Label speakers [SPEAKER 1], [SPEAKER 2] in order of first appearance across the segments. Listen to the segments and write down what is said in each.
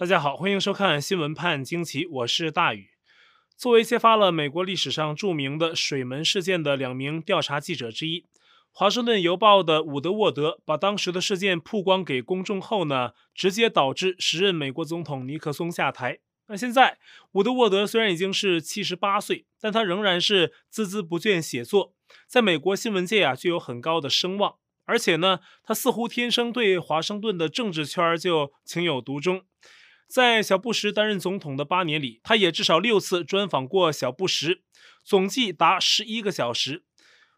[SPEAKER 1] 大家好，欢迎收看《新闻判惊奇》，我是大宇。作为揭发了美国历史上著名的水门事件的两名调查记者之一，《华盛顿邮报》的伍德沃德把当时的事件曝光给公众后呢，直接导致时任美国总统尼克松下台。那现在，伍德沃德虽然已经是七十八岁，但他仍然是孜孜不倦写作，在美国新闻界啊具有很高的声望。而且呢，他似乎天生对华盛顿的政治圈就情有独钟。在小布什担任总统的八年里，他也至少六次专访过小布什，总计达十一个小时。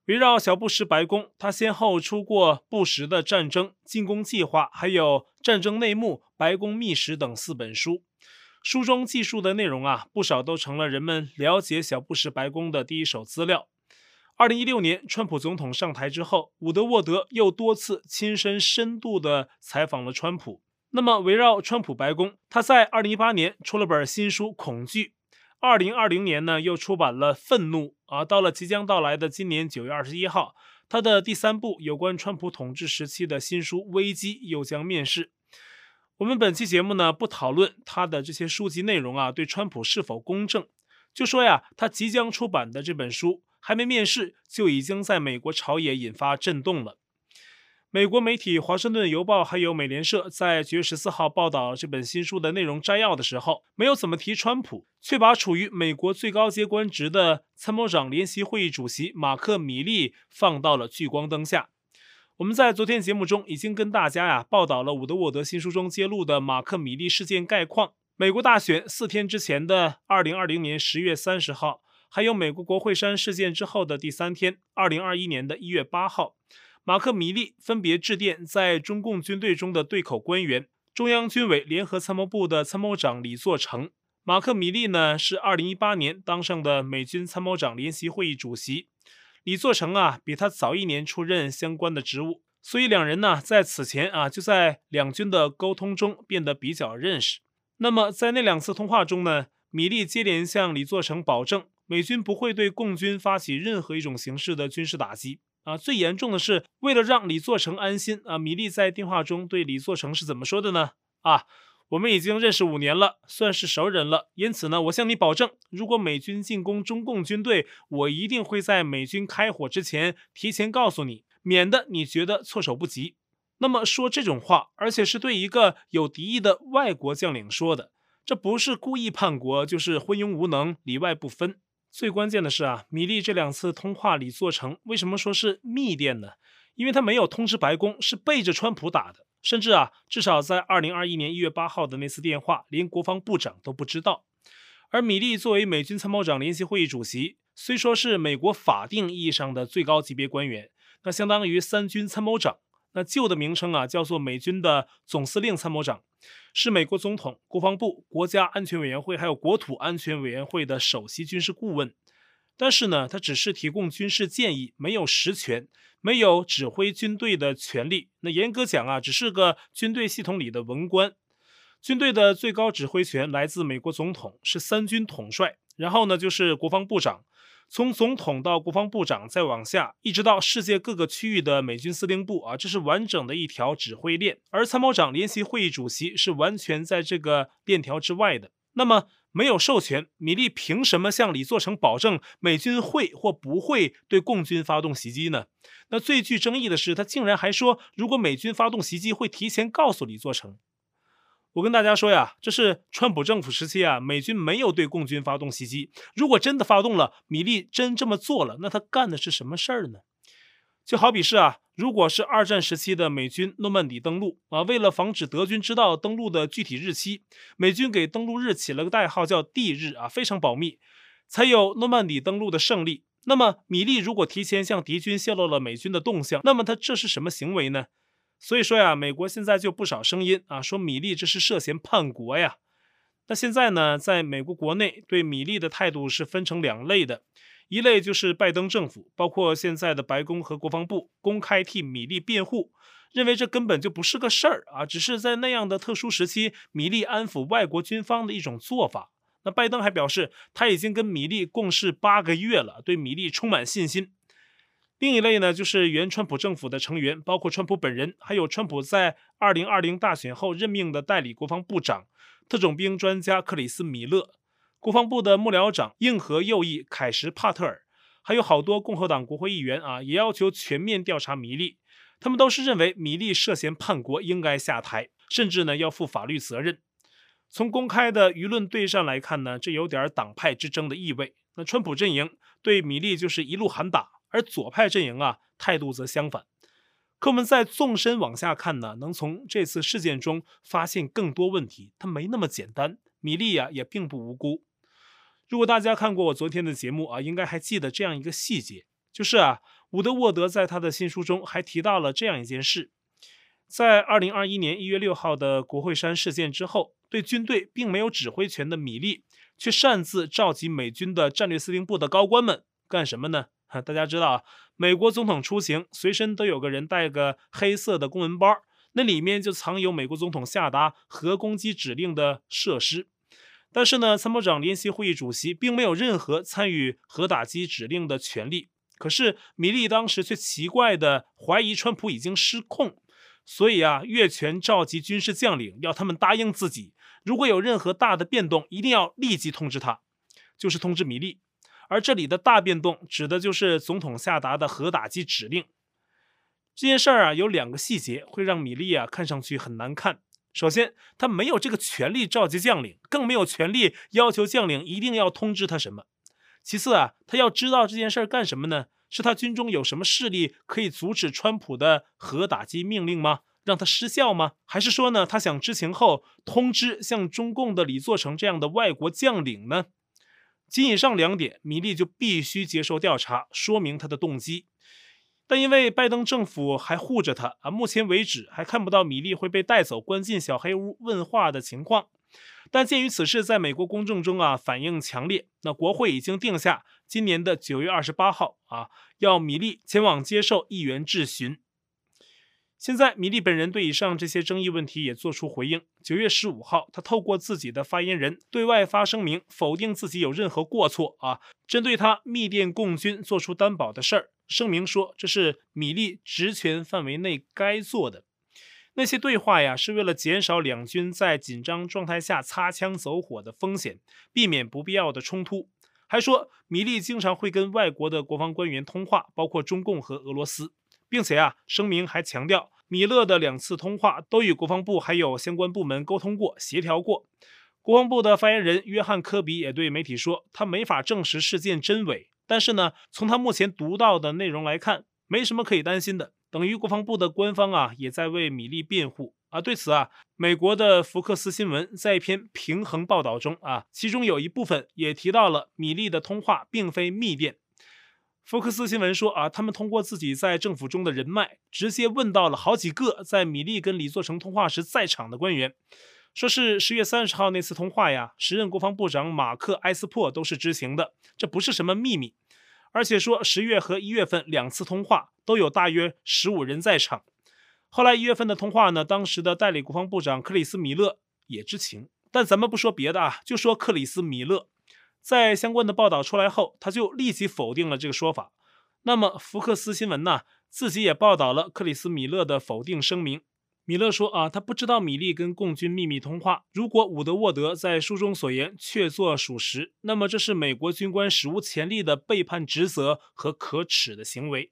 [SPEAKER 1] 围绕小布什白宫，他先后出过《布什的战争进攻计划》还有《战争内幕：白宫秘史》等四本书。书中记述的内容啊，不少都成了人们了解小布什白宫的第一手资料。二零一六年，川普总统上台之后，伍德沃德又多次亲身深度地采访了川普。那么，围绕川普白宫，他在二零一八年出了本新书《恐惧》，二零二零年呢又出版了《愤怒》啊。到了即将到来的今年九月二十一号，他的第三部有关川普统治时期的新书《危机》又将面世。我们本期节目呢不讨论他的这些书籍内容啊对川普是否公正，就说呀，他即将出版的这本书还没面世，就已经在美国朝野引发震动了。美国媒体《华盛顿邮报》还有美联社在九月十四号报道这本新书的内容摘要的时候，没有怎么提川普，却把处于美国最高阶官职的参谋长联席会议主席马克·米利放到了聚光灯下。我们在昨天节目中已经跟大家呀报道了伍德沃德新书中揭露的马克·米利事件概况。美国大选四天之前的二零二零年十月三十号，还有美国国会山事件之后的第三天，二零二一年的一月八号。马克·米利分别致电在中共军队中的对口官员，中央军委联合参谋部的参谋长李作成。马克·米利呢是2018年当上的美军参谋长联席会议主席，李作成啊比他早一年出任相关的职务，所以两人呢在此前啊就在两军的沟通中变得比较认识。那么在那两次通话中呢，米利接连向李作成保证，美军不会对共军发起任何一种形式的军事打击。啊，最严重的是，为了让李作成安心啊，米利在电话中对李作成是怎么说的呢？啊，我们已经认识五年了，算是熟人了。因此呢，我向你保证，如果美军进攻中共军队，我一定会在美军开火之前提前告诉你，免得你觉得措手不及。那么说这种话，而且是对一个有敌意的外国将领说的，这不是故意叛国，就是昏庸无能，里外不分。最关键的是啊，米利这两次通话里做成为什么说是密电呢？因为他没有通知白宫，是背着川普打的，甚至啊，至少在二零二一年一月八号的那次电话，连国防部长都不知道。而米利作为美军参谋长联席会议主席，虽说是美国法定意义上的最高级别官员，那相当于三军参谋长。那旧的名称啊，叫做美军的总司令参谋长，是美国总统、国防部、国家安全委员会还有国土安全委员会的首席军事顾问。但是呢，他只是提供军事建议，没有实权，没有指挥军队的权利。那严格讲啊，只是个军队系统里的文官。军队的最高指挥权来自美国总统，是三军统帅，然后呢就是国防部长。从总统到国防部长，再往下，一直到世界各个区域的美军司令部啊，这是完整的一条指挥链。而参谋长联席会议主席是完全在这个链条之外的。那么，没有授权，米利凭什么向李作成保证美军会或不会对共军发动袭击呢？那最具争议的是，他竟然还说，如果美军发动袭击，会提前告诉李作成。我跟大家说呀，这是川普政府时期啊，美军没有对共军发动袭击。如果真的发动了，米利真这么做了，那他干的是什么事儿呢？就好比是啊，如果是二战时期的美军诺曼底登陆啊，为了防止德军知道登陆的具体日期，美军给登陆日起了个代号叫 D 日啊，非常保密，才有诺曼底登陆的胜利。那么米利如果提前向敌军泄露了美军的动向，那么他这是什么行为呢？所以说呀，美国现在就不少声音啊，说米利这是涉嫌叛国呀。那现在呢，在美国国内对米利的态度是分成两类的，一类就是拜登政府，包括现在的白宫和国防部，公开替米利辩护，认为这根本就不是个事儿啊，只是在那样的特殊时期，米利安抚外国军方的一种做法。那拜登还表示，他已经跟米利共事八个月了，对米利充满信心。另一类呢，就是原川普政府的成员，包括川普本人，还有川普在二零二零大选后任命的代理国防部长，特种兵专家克里斯·米勒、国防部的幕僚长硬核右翼凯什·帕特尔，还有好多共和党国会议员啊，也要求全面调查米利。他们都是认为米利涉嫌叛国，应该下台，甚至呢要负法律责任。从公开的舆论对战来看呢，这有点党派之争的意味。那川普阵营对米利就是一路喊打，而左派阵营啊态度则相反。可我们再纵深往下看呢，能从这次事件中发现更多问题。它没那么简单，米利呀也并不无辜。如果大家看过我昨天的节目啊，应该还记得这样一个细节，就是啊。伍德沃德在他的新书中还提到了这样一件事：在二零二一年一月六号的国会山事件之后，对军队并没有指挥权的米利，却擅自召集美军的战略司令部的高官们干什么呢？大家知道啊，美国总统出行随身都有个人带个黑色的公文包，那里面就藏有美国总统下达核攻击指令的设施。但是呢，参谋长联席会议主席并没有任何参与核打击指令的权利。可是米利当时却奇怪地怀疑川普已经失控，所以啊，越权召集军事将领，要他们答应自己，如果有任何大的变动，一定要立即通知他，就是通知米利。而这里的大变动，指的就是总统下达的核打击指令。这件事儿啊，有两个细节会让米利啊看上去很难看。首先，他没有这个权利召集将领，更没有权利要求将领一定要通知他什么。其次啊，他要知道这件事儿干什么呢？是他军中有什么势力可以阻止川普的核打击命令吗？让他失效吗？还是说呢，他想知情后通知像中共的李作成这样的外国将领呢？仅以上两点，米利就必须接受调查，说明他的动机。但因为拜登政府还护着他啊，目前为止还看不到米利会被带走关进小黑屋问话的情况。但鉴于此事在美国公众中啊反应强烈，那国会已经定下今年的九月二十八号啊，要米利前往接受议员质询。现在米利本人对以上这些争议问题也做出回应。九月十五号，他透过自己的发言人对外发声明，否定自己有任何过错啊，针对他密电共军做出担保的事儿，声明说这是米利职权范围内该做的。那些对话呀，是为了减少两军在紧张状态下擦枪走火的风险，避免不必要的冲突。还说米利经常会跟外国的国防官员通话，包括中共和俄罗斯，并且啊，声明还强调米勒的两次通话都与国防部还有相关部门沟通过、协调过。国防部的发言人约翰科比也对媒体说，他没法证实事件真伪，但是呢，从他目前读到的内容来看，没什么可以担心的。等于国防部的官方啊，也在为米利辩护啊。对此啊，美国的福克斯新闻在一篇平衡报道中啊，其中有一部分也提到了米利的通话并非密电。福克斯新闻说啊，他们通过自己在政府中的人脉，直接问到了好几个在米利跟李作成通话时在场的官员，说是十月三十号那次通话呀，时任国防部长马克埃斯珀都是知情的，这不是什么秘密。而且说十月和一月份两次通话都有大约十五人在场。后来一月份的通话呢，当时的代理国防部长克里斯·米勒也知情。但咱们不说别的啊，就说克里斯·米勒，在相关的报道出来后，他就立即否定了这个说法。那么福克斯新闻呢，自己也报道了克里斯·米勒的否定声明。米勒说啊，他不知道米利跟共军秘密通话。如果伍德沃德在书中所言确作属实，那么这是美国军官史无前例的背叛职责和可耻的行为。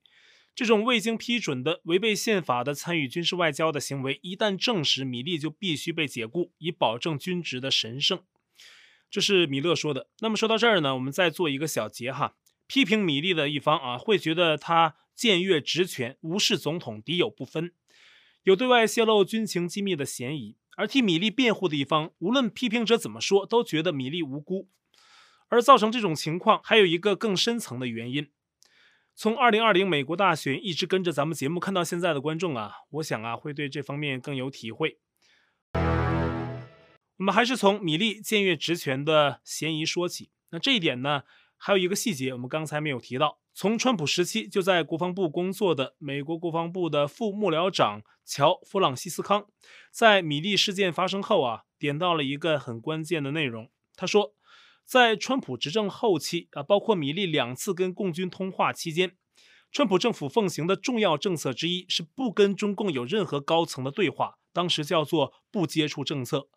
[SPEAKER 1] 这种未经批准的违背宪法的参与军事外交的行为，一旦证实，米利就必须被解雇，以保证军职的神圣。这是米勒说的。那么说到这儿呢，我们再做一个小结哈。批评米利的一方啊，会觉得他僭越职权，无视总统，敌友不分。有对外泄露军情机密的嫌疑，而替米利辩护的一方，无论批评者怎么说，都觉得米利无辜。而造成这种情况，还有一个更深层的原因。从2020美国大选一直跟着咱们节目看到现在的观众啊，我想啊，会对这方面更有体会。我们还是从米利僭越职权的嫌疑说起。那这一点呢，还有一个细节，我们刚才没有提到。从川普时期就在国防部工作的美国国防部的副幕僚长乔·弗朗西斯康，在米利事件发生后啊，点到了一个很关键的内容。他说，在川普执政后期啊，包括米利两次跟共军通话期间，川普政府奉行的重要政策之一是不跟中共有任何高层的对话，当时叫做不接触政策。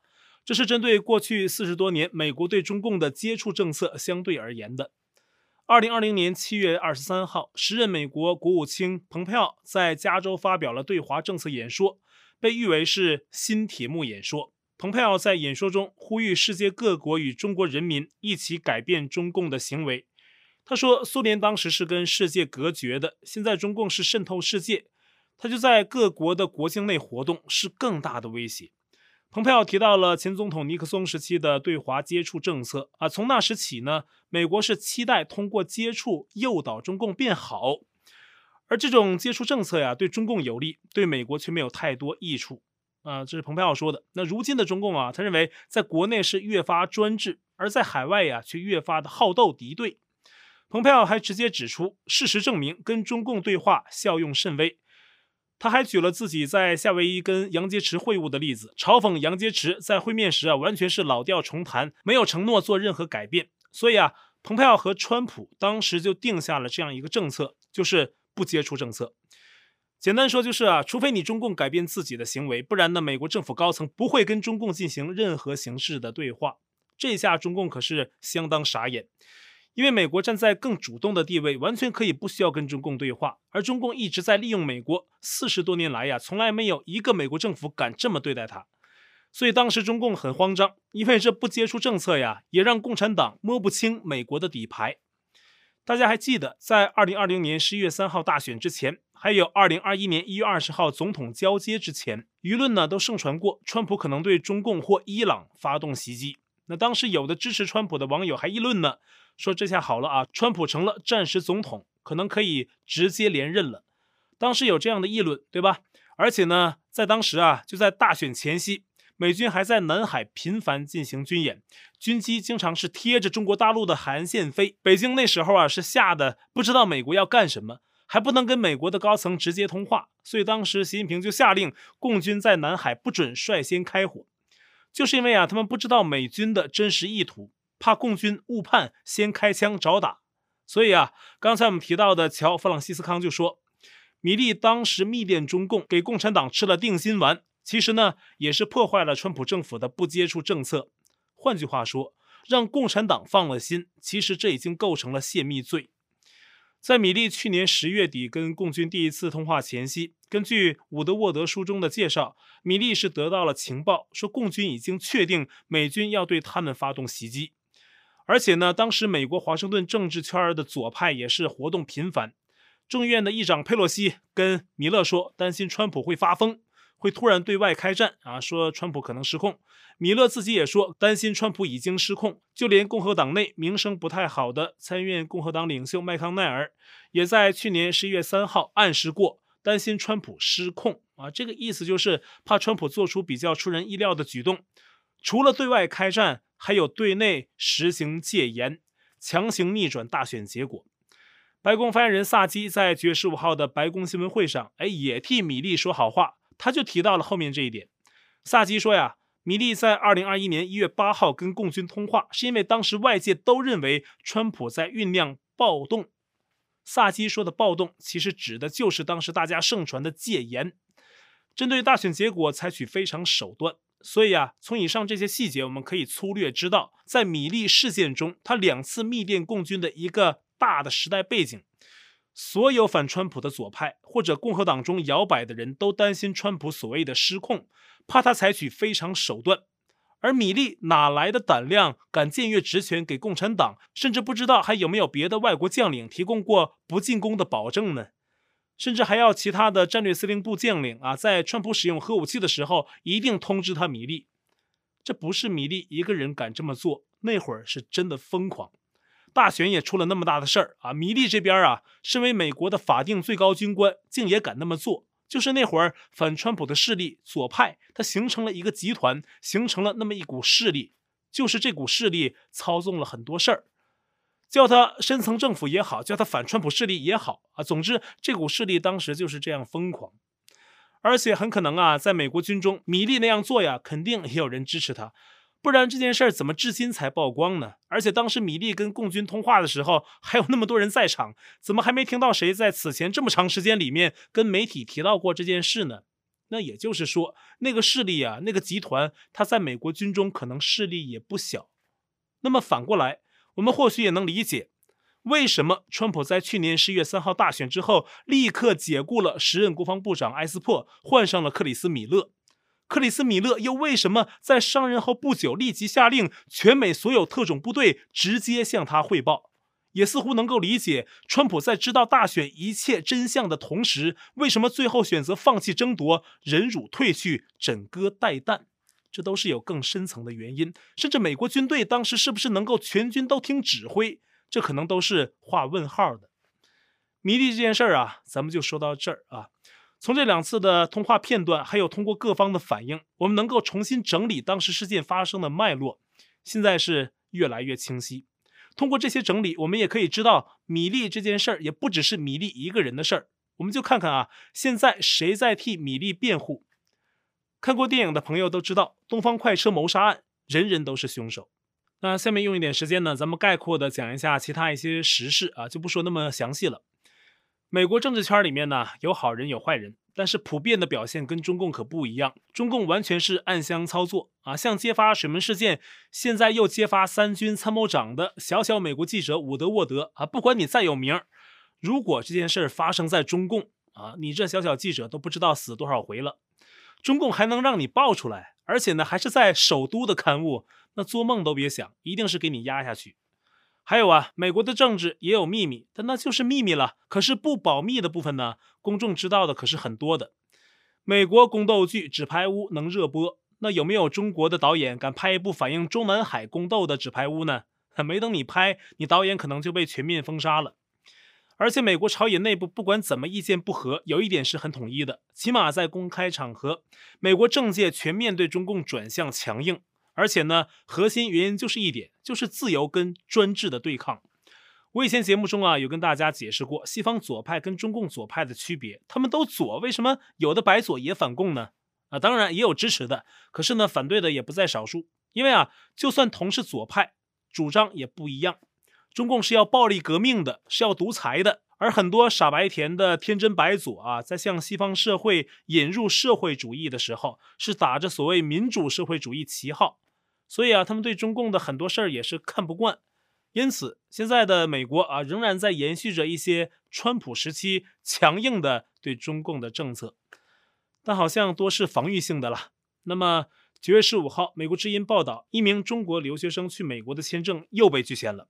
[SPEAKER 1] 这是针对过去四十多年美国对中共的接触政策相对而言的。二零二零年七月二十三号，时任美国国务卿蓬佩奥在加州发表了对华政策演说，被誉为是“新铁幕演说”。蓬佩奥在演说中呼吁世界各国与中国人民一起改变中共的行为。他说：“苏联当时是跟世界隔绝的，现在中共是渗透世界，他就在各国的国境内活动，是更大的威胁。”蓬佩奥提到了前总统尼克松时期的对华接触政策啊，从那时起呢，美国是期待通过接触诱导中共变好，而这种接触政策呀，对中共有利，对美国却没有太多益处啊，这是蓬佩奥说的。那如今的中共啊，他认为在国内是越发专制，而在海外呀，却越发的好斗敌对。蓬佩奥还直接指出，事实证明跟中共对话效用甚微。他还举了自己在夏威夷跟杨洁篪会晤的例子，嘲讽杨洁篪在会面时啊，完全是老调重弹，没有承诺做任何改变。所以啊，蓬佩奥和川普当时就定下了这样一个政策，就是不接触政策。简单说就是啊，除非你中共改变自己的行为，不然呢，美国政府高层不会跟中共进行任何形式的对话。这下中共可是相当傻眼。因为美国站在更主动的地位，完全可以不需要跟中共对话，而中共一直在利用美国，四十多年来呀，从来没有一个美国政府敢这么对待他，所以当时中共很慌张，因为这不接触政策呀，也让共产党摸不清美国的底牌。大家还记得，在二零二零年十一月三号大选之前，还有二零二一年一月二十号总统交接之前，舆论呢都盛传过，川普可能对中共或伊朗发动袭击。那当时有的支持川普的网友还议论呢。说这下好了啊，川普成了战时总统，可能可以直接连任了。当时有这样的议论，对吧？而且呢，在当时啊，就在大选前夕，美军还在南海频繁进行军演，军机经常是贴着中国大陆的海岸线飞。北京那时候啊，是吓得不知道美国要干什么，还不能跟美国的高层直接通话，所以当时习近平就下令共军在南海不准率先开火，就是因为啊，他们不知道美军的真实意图。怕共军误判，先开枪找打，所以啊，刚才我们提到的乔·弗朗西斯康就说，米利当时密电中共，给共产党吃了定心丸，其实呢，也是破坏了川普政府的不接触政策。换句话说，让共产党放了心，其实这已经构成了泄密罪。在米利去年十月底跟共军第一次通话前夕，根据伍德沃德书中的介绍，米利是得到了情报，说共军已经确定美军要对他们发动袭击。而且呢，当时美国华盛顿政治圈的左派也是活动频繁。众议院的议长佩洛西跟米勒说，担心川普会发疯，会突然对外开战啊，说川普可能失控。米勒自己也说，担心川普已经失控。就连共和党内名声不太好的参议院共和党领袖麦康奈尔，也在去年十一月三号暗示过，担心川普失控啊。这个意思就是怕川普做出比较出人意料的举动，除了对外开战。还有对内实行戒严，强行逆转大选结果。白宫发言人萨基在九月十五号的白宫新闻会上，哎，也替米利说好话。他就提到了后面这一点。萨基说呀，米利在二零二一年一月八号跟共军通话，是因为当时外界都认为川普在酝酿暴动。萨基说的暴动，其实指的就是当时大家盛传的戒严，针对大选结果采取非常手段。所以啊，从以上这些细节，我们可以粗略知道，在米利事件中，他两次密电共军的一个大的时代背景。所有反川普的左派或者共和党中摇摆的人都担心川普所谓的失控，怕他采取非常手段。而米利哪来的胆量敢僭越职权给共产党？甚至不知道还有没有别的外国将领提供过不进攻的保证呢？甚至还要其他的战略司令部将领啊，在川普使用核武器的时候，一定通知他米利。这不是米利一个人敢这么做，那会儿是真的疯狂。大选也出了那么大的事儿啊，米利这边啊，身为美国的法定最高军官，竟也敢那么做。就是那会儿反川普的势力左派，他形成了一个集团，形成了那么一股势力，就是这股势力操纵了很多事儿。叫他深层政府也好，叫他反川普势力也好啊，总之这股势力当时就是这样疯狂，而且很可能啊，在美国军中，米利那样做呀，肯定也有人支持他，不然这件事儿怎么至今才曝光呢？而且当时米利跟共军通话的时候，还有那么多人在场，怎么还没听到谁在此前这么长时间里面跟媒体提到过这件事呢？那也就是说，那个势力啊，那个集团，他在美国军中可能势力也不小。那么反过来，我们或许也能理解，为什么川普在去年十一月三号大选之后，立刻解雇了时任国防部长埃斯珀，换上了克里斯米勒。克里斯米勒又为什么在上任后不久立即下令全美所有特种部队直接向他汇报？也似乎能够理解，川普在知道大选一切真相的同时，为什么最后选择放弃争夺，忍辱退去，枕戈待旦？这都是有更深层的原因。甚至美国军队当时是不是能够全军都听指挥，这可能都是画问号的。米利这件事儿啊，咱们就说到这儿啊。从这两次的通话片段，还有通过各方的反应，我们能够重新整理当时事件发生的脉络，现在是越来越清晰。通过这些整理，我们也可以知道，米利这件事儿也不只是米利一个人的事儿。我们就看看啊，现在谁在替米利辩护？看过电影的朋友都知道，东方快车谋杀案，人人都是凶手。那下面用一点时间呢，咱们概括的讲一下其他一些时事啊，就不说那么详细了。美国政治圈里面呢，有好人有坏人。但是普遍的表现跟中共可不一样，中共完全是暗箱操作啊！像揭发水门事件，现在又揭发三军参谋长的小小美国记者伍德沃德啊！不管你再有名，如果这件事发生在中共啊，你这小小记者都不知道死多少回了，中共还能让你爆出来，而且呢还是在首都的刊物，那做梦都别想，一定是给你压下去。还有啊，美国的政治也有秘密，但那就是秘密了。可是不保密的部分呢，公众知道的可是很多的。美国宫斗剧《纸牌屋》能热播，那有没有中国的导演敢拍一部反映中南海宫斗的《纸牌屋》呢？没等你拍，你导演可能就被全面封杀了。而且美国朝野内部不管怎么意见不合，有一点是很统一的，起码在公开场合，美国政界全面对中共转向强硬。而且呢，核心原因就是一点，就是自由跟专制的对抗。我以前节目中啊，有跟大家解释过西方左派跟中共左派的区别。他们都左，为什么有的白左也反共呢？啊，当然也有支持的，可是呢，反对的也不在少数。因为啊，就算同是左派，主张也不一样。中共是要暴力革命的，是要独裁的，而很多傻白甜的天真白左啊，在向西方社会引入社会主义的时候，是打着所谓民主社会主义旗号。所以啊，他们对中共的很多事儿也是看不惯，因此现在的美国啊，仍然在延续着一些川普时期强硬的对中共的政策，但好像多是防御性的了。那么九月十五号，美国之音报道，一名中国留学生去美国的签证又被拒签了，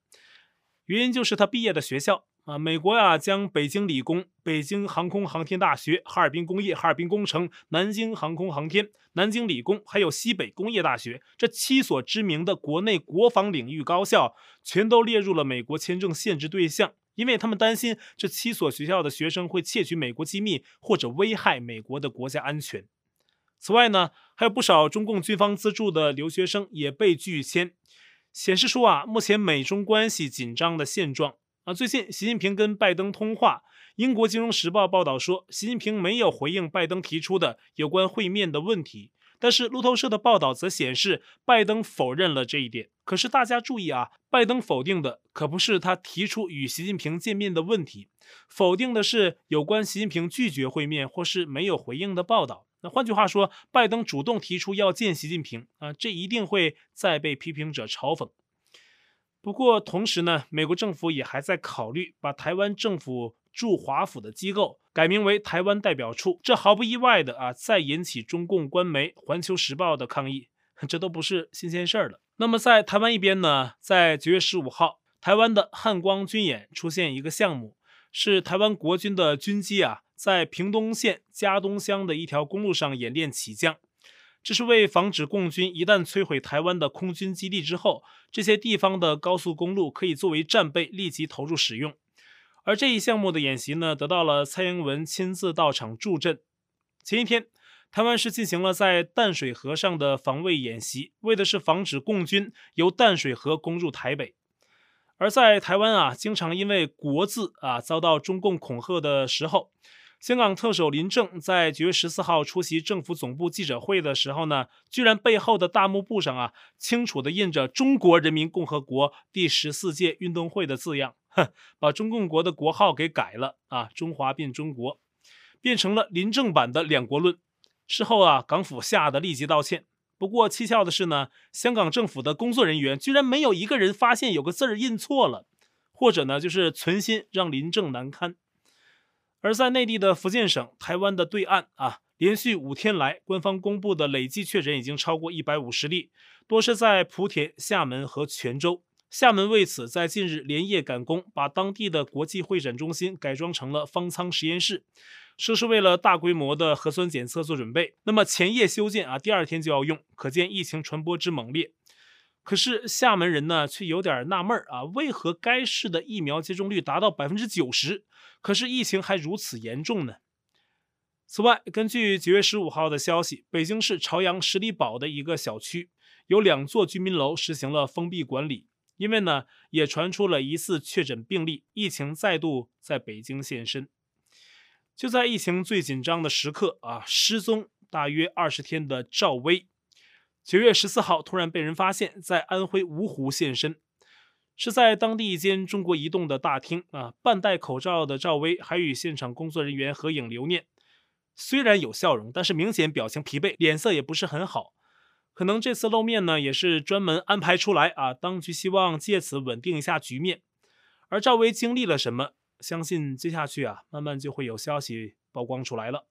[SPEAKER 1] 原因就是他毕业的学校。啊，美国呀，将北京理工、北京航空航天大学、哈尔滨工业、哈尔滨工程、南京航空航天、南京理工，还有西北工业大学这七所知名的国内国防领域高校，全都列入了美国签证限制对象，因为他们担心这七所学校的学生会窃取美国机密或者危害美国的国家安全。此外呢，还有不少中共军方资助的留学生也被拒签，显示出啊，目前美中关系紧张的现状。啊，最近习近平跟拜登通话，英国金融时报报道说，习近平没有回应拜登提出的有关会面的问题。但是路透社的报道则显示，拜登否认了这一点。可是大家注意啊，拜登否定的可不是他提出与习近平见面的问题，否定的是有关习近平拒绝会面或是没有回应的报道。那换句话说，拜登主动提出要见习近平啊，这一定会再被批评者嘲讽。不过，同时呢，美国政府也还在考虑把台湾政府驻华府的机构改名为台湾代表处。这毫不意外的啊，再引起中共官媒《环球时报》的抗议，这都不是新鲜事儿了。那么，在台湾一边呢，在九月十五号，台湾的汉光军演出现一个项目，是台湾国军的军机啊，在屏东县嘉东乡的一条公路上演练起降。这是为防止共军一旦摧毁台湾的空军基地之后，这些地方的高速公路可以作为战备立即投入使用。而这一项目的演习呢，得到了蔡英文亲自到场助阵。前一天，台湾是进行了在淡水河上的防卫演习，为的是防止共军由淡水河攻入台北。而在台湾啊，经常因为国字啊遭到中共恐吓的时候。香港特首林郑在九月十四号出席政府总部记者会的时候呢，居然背后的大幕布上啊，清楚地印着“中国人民共和国第十四届运动会”的字样，哼，把中共国的国号给改了啊，中华变中国，变成了林郑版的两国论。事后啊，港府吓得立即道歉。不过蹊跷的是呢，香港政府的工作人员居然没有一个人发现有个字儿印错了，或者呢，就是存心让林郑难堪。而在内地的福建省、台湾的对岸啊，连续五天来，官方公布的累计确诊已经超过一百五十例，多是在莆田、厦门和泉州。厦门为此在近日连夜赶工，把当地的国际会展中心改装成了方舱实验室，说是为了大规模的核酸检测做准备。那么前夜修建啊，第二天就要用，可见疫情传播之猛烈。可是厦门人呢，却有点纳闷啊，为何该市的疫苗接种率达到百分之九十，可是疫情还如此严重呢？此外，根据九月十五号的消息，北京市朝阳十里堡的一个小区有两座居民楼实行了封闭管理，因为呢，也传出了疑似确诊病例，疫情再度在北京现身。就在疫情最紧张的时刻啊，失踪大约二十天的赵薇。九月十四号，突然被人发现，在安徽芜湖现身，是在当地一间中国移动的大厅啊。半戴口罩的赵薇还与现场工作人员合影留念，虽然有笑容，但是明显表情疲惫，脸色也不是很好。可能这次露面呢，也是专门安排出来啊。当局希望借此稳定一下局面。而赵薇经历了什么？相信接下去啊，慢慢就会有消息曝光出来了。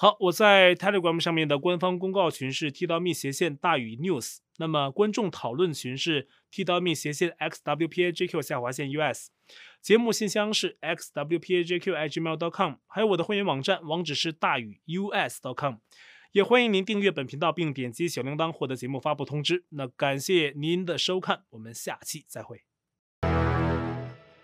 [SPEAKER 1] 好，我在 Telegram 上面的官方公告群是 t.me 斜线大于 news，那么观众讨论群是 t.me 斜线 xwpajq 下划线 us，节目信箱是 XWPAJQ IG mail dot com 还有我的会员网站网址是大于 u s dot com，也欢迎您订阅本频道并点击小铃铛获得节目发布通知。那感谢您的收看，我们下期再会。